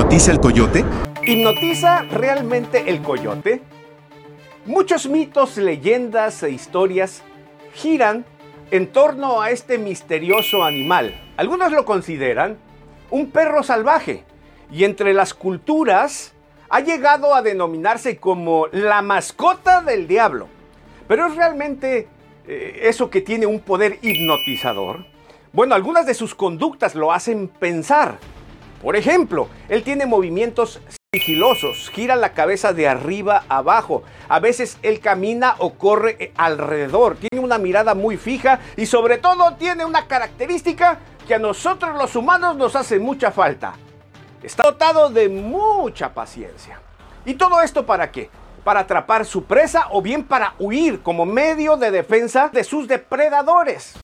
hipnotiza el coyote? ¿Hipnotiza realmente el coyote? Muchos mitos, leyendas e historias giran en torno a este misterioso animal. Algunos lo consideran un perro salvaje y entre las culturas ha llegado a denominarse como la mascota del diablo. Pero es realmente eh, eso que tiene un poder hipnotizador. Bueno, algunas de sus conductas lo hacen pensar. Por ejemplo, él tiene movimientos sigilosos, gira la cabeza de arriba a abajo. A veces él camina o corre eh, alrededor. Tiene una mirada muy fija y sobre todo tiene una característica que a nosotros los humanos nos hace mucha falta. Está dotado de mucha paciencia. ¿Y todo esto para qué? Para atrapar su presa o bien para huir como medio de defensa de sus depredadores.